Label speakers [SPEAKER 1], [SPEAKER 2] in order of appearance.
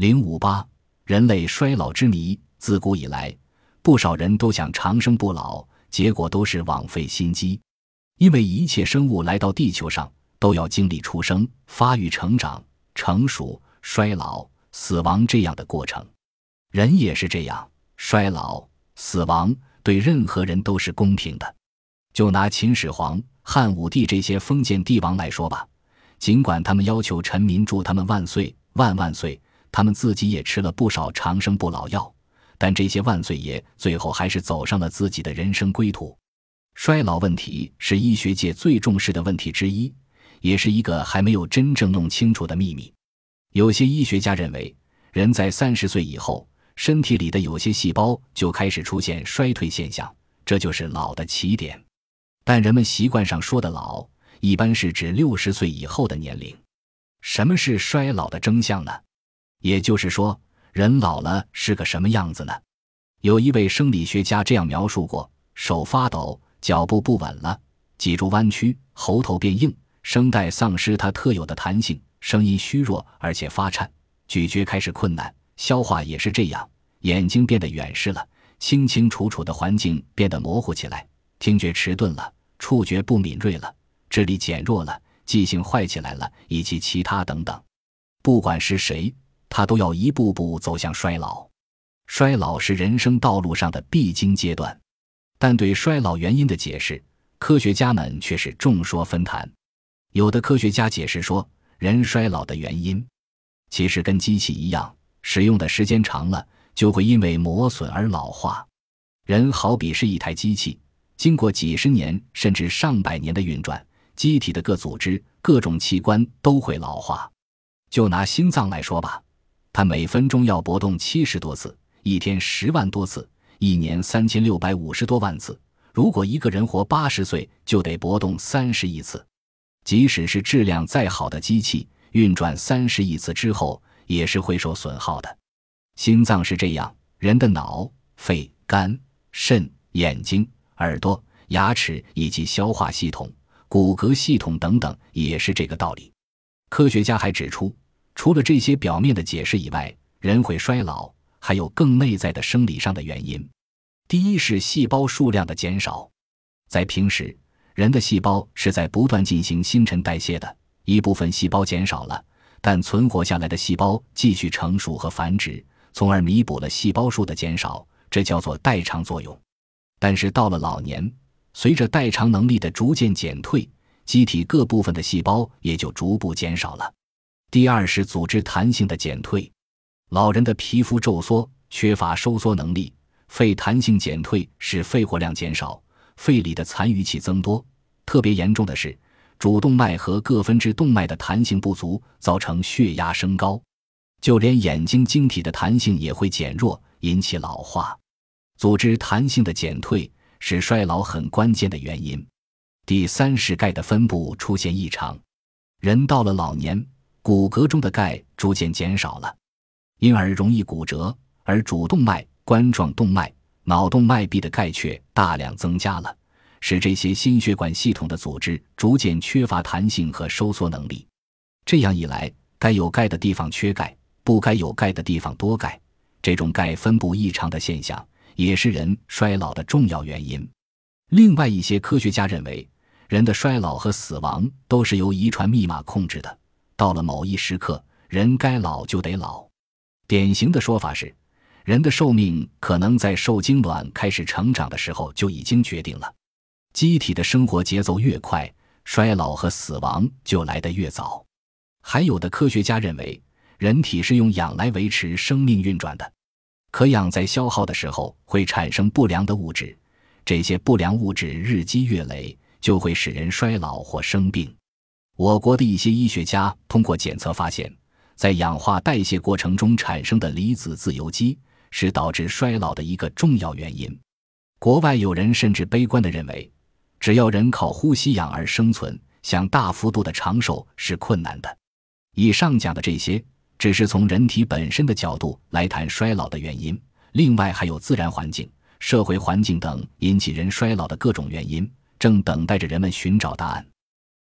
[SPEAKER 1] 零五八，人类衰老之谜。自古以来，不少人都想长生不老，结果都是枉费心机。因为一切生物来到地球上，都要经历出生、发育、成长、成熟、衰老、死亡这样的过程。人也是这样，衰老、死亡对任何人都是公平的。就拿秦始皇、汉武帝这些封建帝王来说吧，尽管他们要求臣民祝他们万岁、万万岁，他们自己也吃了不少长生不老药，但这些万岁爷最后还是走上了自己的人生归途。衰老问题是医学界最重视的问题之一，也是一个还没有真正弄清楚的秘密。有些医学家认为，人在三十岁以后，身体里的有些细胞就开始出现衰退现象，这就是老的起点。但人们习惯上说的老，一般是指六十岁以后的年龄。什么是衰老的征象呢？也就是说，人老了是个什么样子呢？有一位生理学家这样描述过：手发抖。脚步不稳了，脊柱弯曲，喉头变硬，声带丧失它特有的弹性，声音虚弱而且发颤，咀嚼开始困难，消化也是这样，眼睛变得远视了，清清楚楚的环境变得模糊起来，听觉迟钝了，触觉不敏锐了，智力减弱了，记性坏起来了，以及其他等等。不管是谁，他都要一步步走向衰老。衰老是人生道路上的必经阶段。但对衰老原因的解释，科学家们却是众说纷纭。有的科学家解释说，人衰老的原因其实跟机器一样，使用的时间长了就会因为磨损而老化。人好比是一台机器，经过几十年甚至上百年的运转，机体的各组织、各种器官都会老化。就拿心脏来说吧，它每分钟要搏动七十多次，一天十万多次。一年三千六百五十多万次，如果一个人活八十岁，就得搏动三十亿次。即使是质量再好的机器，运转三十亿次之后，也是会受损耗的。心脏是这样，人的脑、肺、肝、肾、眼睛、耳朵、牙齿以及消化系统、骨骼系统等等，也是这个道理。科学家还指出，除了这些表面的解释以外，人会衰老。还有更内在的生理上的原因。第一是细胞数量的减少，在平时，人的细胞是在不断进行新陈代谢的，一部分细胞减少了，但存活下来的细胞继续成熟和繁殖，从而弥补了细胞数的减少，这叫做代偿作用。但是到了老年，随着代偿能力的逐渐减退，机体各部分的细胞也就逐步减少了。第二是组织弹性的减退。老人的皮肤皱缩，缺乏收缩能力；肺弹性减退，使肺活量减少，肺里的残余气增多。特别严重的是，主动脉和各分支动脉的弹性不足，造成血压升高。就连眼睛晶体的弹性也会减弱，引起老化。组织弹性的减退是衰老很关键的原因。第三是钙的分布出现异常，人到了老年，骨骼中的钙逐渐减少了。因而容易骨折，而主动脉、冠状动脉、脑动脉壁的钙却大量增加了，使这些心血管系统的组织逐渐缺乏弹性和收缩能力。这样一来，该有钙的地方缺钙，不该有钙的地方多钙，这种钙分布异常的现象也是人衰老的重要原因。另外一些科学家认为，人的衰老和死亡都是由遗传密码控制的，到了某一时刻，人该老就得老。典型的说法是，人的寿命可能在受精卵开始成长的时候就已经决定了。机体的生活节奏越快，衰老和死亡就来得越早。还有的科学家认为，人体是用氧来维持生命运转的，可氧在消耗的时候会产生不良的物质，这些不良物质日积月累就会使人衰老或生病。我国的一些医学家通过检测发现。在氧化代谢过程中产生的离子自由基是导致衰老的一个重要原因。国外有人甚至悲观地认为，只要人靠呼吸氧而生存，想大幅度的长寿是困难的。以上讲的这些，只是从人体本身的角度来谈衰老的原因，另外还有自然环境、社会环境等引起人衰老的各种原因，正等待着人们寻找答案。